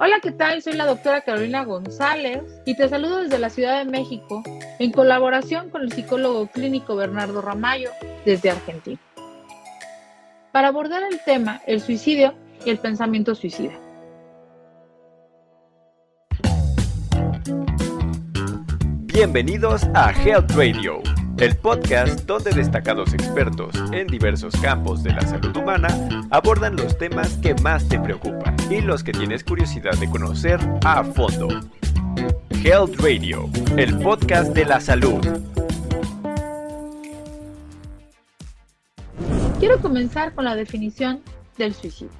Hola, ¿qué tal? Soy la doctora Carolina González y te saludo desde la Ciudad de México en colaboración con el psicólogo clínico Bernardo Ramayo desde Argentina. Para abordar el tema, el suicidio y el pensamiento suicida. Bienvenidos a Health Radio, el podcast donde destacados expertos en diversos campos de la salud humana abordan los temas que más te preocupan y los que tienes curiosidad de conocer a fondo. Health Radio, el podcast de la salud. Quiero comenzar con la definición del suicidio,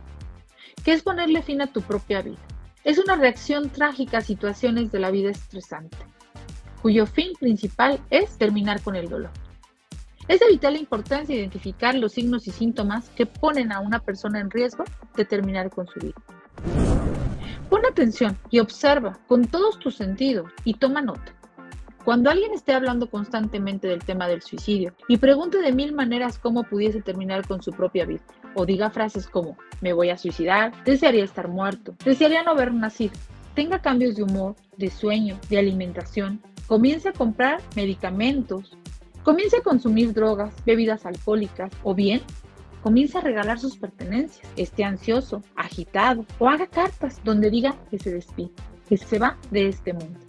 que es ponerle fin a tu propia vida. Es una reacción trágica a situaciones de la vida estresante cuyo fin principal es terminar con el dolor. Es de vital importancia identificar los signos y síntomas que ponen a una persona en riesgo de terminar con su vida. Pon atención y observa con todos tus sentidos y toma nota. Cuando alguien esté hablando constantemente del tema del suicidio y pregunte de mil maneras cómo pudiese terminar con su propia vida, o diga frases como me voy a suicidar, desearía estar muerto, desearía no haber nacido, tenga cambios de humor, de sueño, de alimentación, comience a comprar medicamentos, comience a consumir drogas, bebidas alcohólicas o bien comience a regalar sus pertenencias, esté ansioso, agitado o haga cartas donde diga que se despide, que se va de este mundo.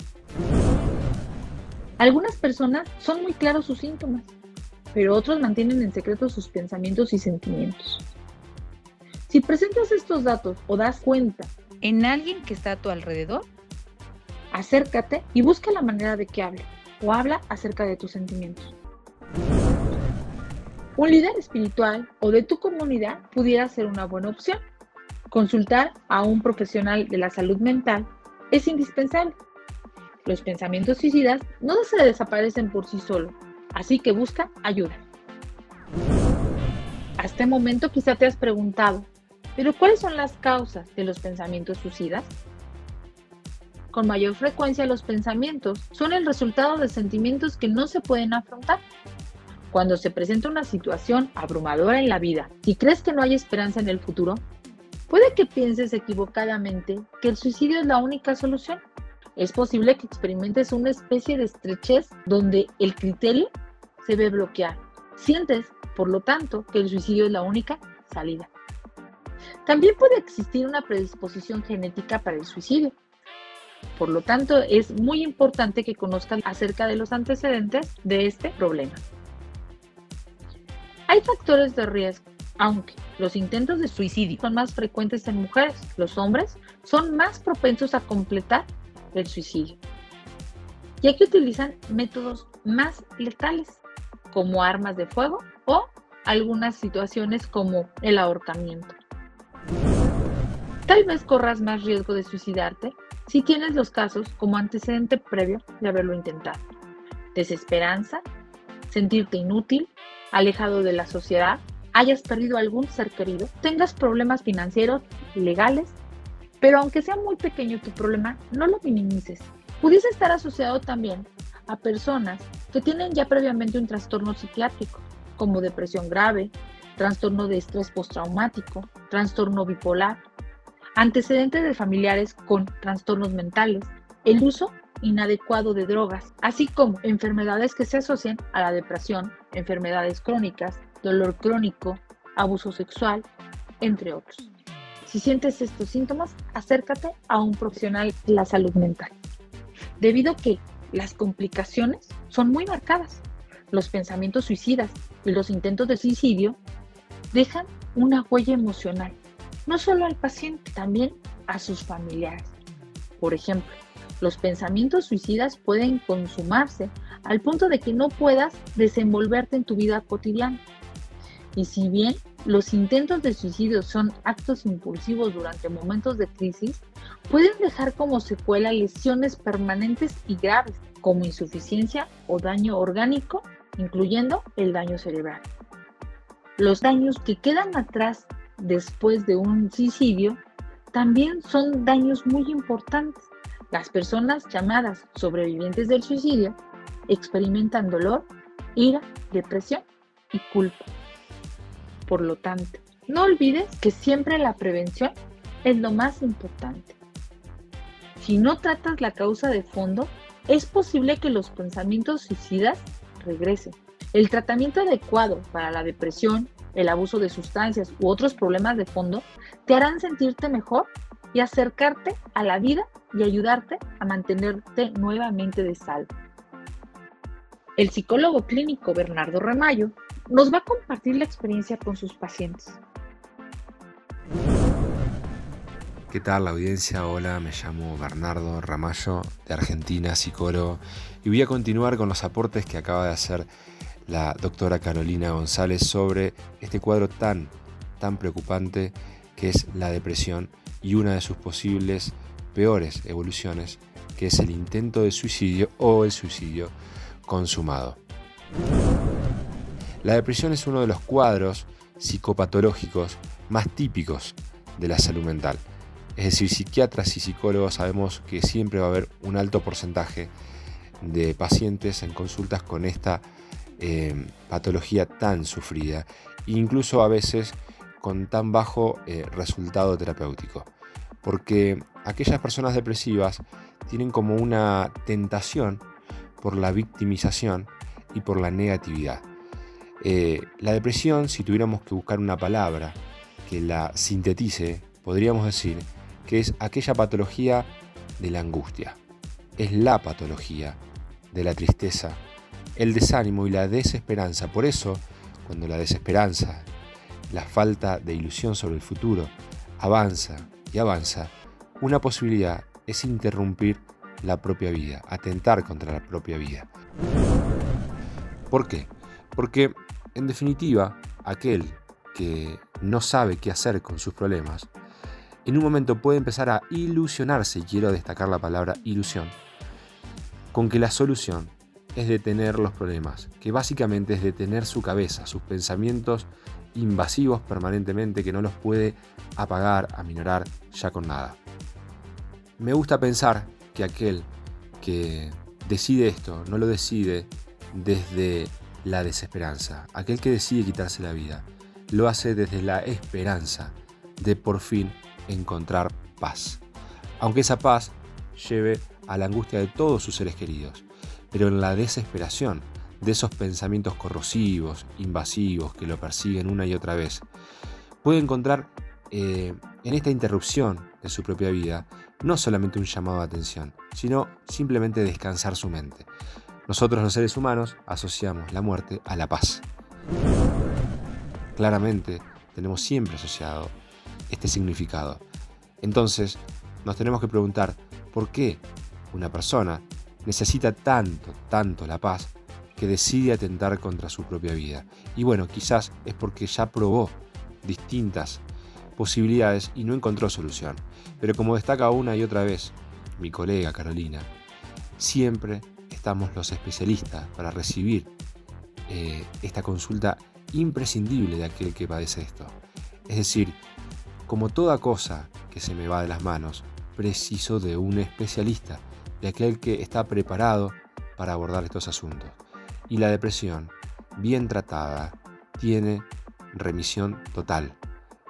Algunas personas son muy claros sus síntomas, pero otros mantienen en secreto sus pensamientos y sentimientos. Si presentas estos datos o das cuenta en alguien que está a tu alrededor, acércate y busca la manera de que hable o habla acerca de tus sentimientos. Un líder espiritual o de tu comunidad pudiera ser una buena opción. Consultar a un profesional de la salud mental es indispensable. Los pensamientos suicidas no se desaparecen por sí solos, así que busca ayuda. Hasta este momento quizá te has preguntado, ¿pero cuáles son las causas de los pensamientos suicidas? Con mayor frecuencia los pensamientos son el resultado de sentimientos que no se pueden afrontar. Cuando se presenta una situación abrumadora en la vida y crees que no hay esperanza en el futuro, puede que pienses equivocadamente que el suicidio es la única solución. Es posible que experimentes una especie de estrechez donde el criterio se ve bloqueado. Sientes, por lo tanto, que el suicidio es la única salida. También puede existir una predisposición genética para el suicidio. Por lo tanto, es muy importante que conozcan acerca de los antecedentes de este problema. Hay factores de riesgo, aunque los intentos de suicidio son más frecuentes en mujeres, los hombres son más propensos a completar el suicidio, ya que utilizan métodos más letales, como armas de fuego o algunas situaciones como el ahorcamiento. Tal vez corras más riesgo de suicidarte si tienes los casos como antecedente previo de haberlo intentado. Desesperanza, sentirte inútil, alejado de la sociedad, hayas perdido algún ser querido, tengas problemas financieros, legales, pero aunque sea muy pequeño tu problema, no lo minimices. Pudiese estar asociado también a personas que tienen ya previamente un trastorno psiquiátrico, como depresión grave, trastorno de estrés postraumático, trastorno bipolar, antecedentes de familiares con trastornos mentales, el uso inadecuado de drogas, así como enfermedades que se asocian a la depresión, enfermedades crónicas, dolor crónico, abuso sexual, entre otros. Si sientes estos síntomas, acércate a un profesional de la salud mental, debido a que las complicaciones son muy marcadas. Los pensamientos suicidas y los intentos de suicidio dejan una huella emocional no solo al paciente, también a sus familiares. Por ejemplo, los pensamientos suicidas pueden consumarse al punto de que no puedas desenvolverte en tu vida cotidiana. Y si bien los intentos de suicidio son actos impulsivos durante momentos de crisis, pueden dejar como secuela lesiones permanentes y graves, como insuficiencia o daño orgánico, incluyendo el daño cerebral. Los daños que quedan atrás después de un suicidio también son daños muy importantes. Las personas llamadas sobrevivientes del suicidio experimentan dolor, ira, depresión y culpa. Por lo tanto, no olvides que siempre la prevención es lo más importante. Si no tratas la causa de fondo, es posible que los pensamientos suicidas regresen. El tratamiento adecuado para la depresión, el abuso de sustancias u otros problemas de fondo te harán sentirte mejor y acercarte a la vida y ayudarte a mantenerte nuevamente de salvo. El psicólogo clínico Bernardo Ramayo nos va a compartir la experiencia con sus pacientes. ¿Qué tal la audiencia? Hola, me llamo Bernardo Ramallo de Argentina, psicólogo, y voy a continuar con los aportes que acaba de hacer la doctora Carolina González sobre este cuadro tan, tan preocupante que es la depresión y una de sus posibles peores evoluciones, que es el intento de suicidio o el suicidio consumado. La depresión es uno de los cuadros psicopatológicos más típicos de la salud mental. Es decir, psiquiatras y psicólogos sabemos que siempre va a haber un alto porcentaje de pacientes en consultas con esta eh, patología tan sufrida, incluso a veces con tan bajo eh, resultado terapéutico. Porque aquellas personas depresivas tienen como una tentación por la victimización y por la negatividad. Eh, la depresión, si tuviéramos que buscar una palabra que la sintetice, podríamos decir que es aquella patología de la angustia. Es la patología de la tristeza, el desánimo y la desesperanza. Por eso, cuando la desesperanza, la falta de ilusión sobre el futuro, avanza y avanza, una posibilidad es interrumpir la propia vida, atentar contra la propia vida. ¿Por qué? Porque, en definitiva, aquel que no sabe qué hacer con sus problemas, en un momento puede empezar a ilusionarse, y quiero destacar la palabra ilusión, con que la solución es detener los problemas, que básicamente es detener su cabeza, sus pensamientos invasivos permanentemente que no los puede apagar, aminorar ya con nada. Me gusta pensar que aquel que decide esto no lo decide desde la desesperanza, aquel que decide quitarse la vida, lo hace desde la esperanza de por fin encontrar paz. Aunque esa paz lleve a la angustia de todos sus seres queridos, pero en la desesperación de esos pensamientos corrosivos, invasivos, que lo persiguen una y otra vez, puede encontrar eh, en esta interrupción de su propia vida no solamente un llamado de atención, sino simplemente descansar su mente. Nosotros los seres humanos asociamos la muerte a la paz. Claramente tenemos siempre asociado este significado. Entonces, nos tenemos que preguntar por qué una persona necesita tanto, tanto la paz que decide atentar contra su propia vida. Y bueno, quizás es porque ya probó distintas posibilidades y no encontró solución. Pero como destaca una y otra vez mi colega Carolina, siempre estamos los especialistas para recibir eh, esta consulta imprescindible de aquel que padece esto. Es decir, como toda cosa que se me va de las manos, preciso de un especialista, de aquel que está preparado para abordar estos asuntos. Y la depresión, bien tratada, tiene remisión total.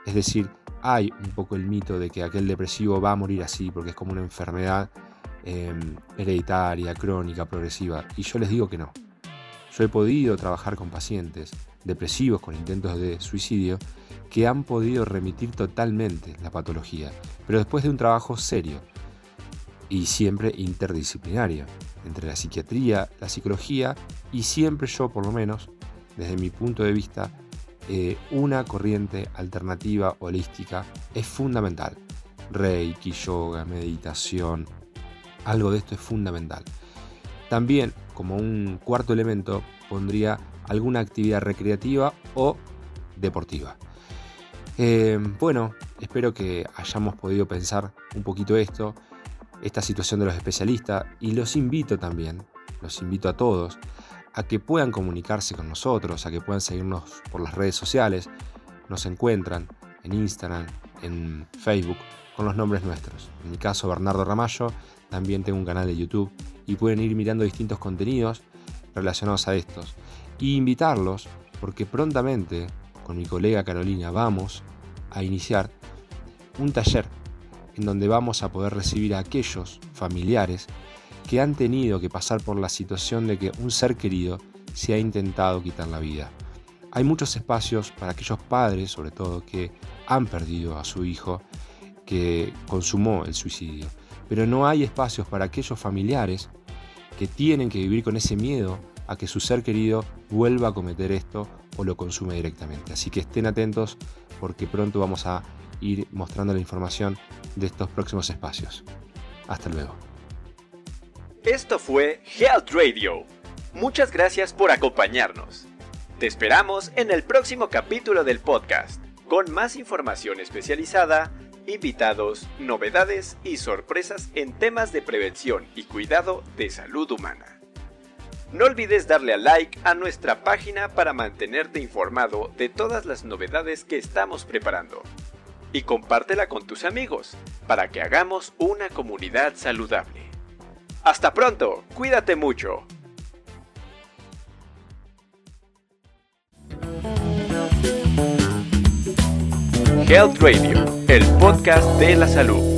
Es decir, hay un poco el mito de que aquel depresivo va a morir así porque es como una enfermedad em, hereditaria, crónica, progresiva. Y yo les digo que no. Yo he podido trabajar con pacientes depresivos con intentos de suicidio que han podido remitir totalmente la patología, pero después de un trabajo serio y siempre interdisciplinario entre la psiquiatría, la psicología y siempre yo por lo menos, desde mi punto de vista, eh, una corriente alternativa holística es fundamental. Reiki, yoga, meditación, algo de esto es fundamental. También, como un cuarto elemento, pondría alguna actividad recreativa o deportiva. Eh, bueno, espero que hayamos podido pensar un poquito esto, esta situación de los especialistas, y los invito también, los invito a todos, a que puedan comunicarse con nosotros, a que puedan seguirnos por las redes sociales. Nos encuentran en Instagram, en Facebook, con los nombres nuestros. En mi caso, Bernardo Ramallo, también tengo un canal de YouTube y pueden ir mirando distintos contenidos relacionados a estos. Y invitarlos, porque prontamente con mi colega Carolina vamos a iniciar un taller en donde vamos a poder recibir a aquellos familiares que han tenido que pasar por la situación de que un ser querido se ha intentado quitar la vida. Hay muchos espacios para aquellos padres, sobre todo, que han perdido a su hijo que consumó el suicidio. Pero no hay espacios para aquellos familiares que tienen que vivir con ese miedo a que su ser querido vuelva a cometer esto o lo consume directamente. Así que estén atentos porque pronto vamos a ir mostrando la información de estos próximos espacios. Hasta luego. Esto fue Health Radio. Muchas gracias por acompañarnos. Te esperamos en el próximo capítulo del podcast, con más información especializada, invitados, novedades y sorpresas en temas de prevención y cuidado de salud humana. No olvides darle a like a nuestra página para mantenerte informado de todas las novedades que estamos preparando. Y compártela con tus amigos para que hagamos una comunidad saludable. Hasta pronto, cuídate mucho. Health Radio, el podcast de la salud.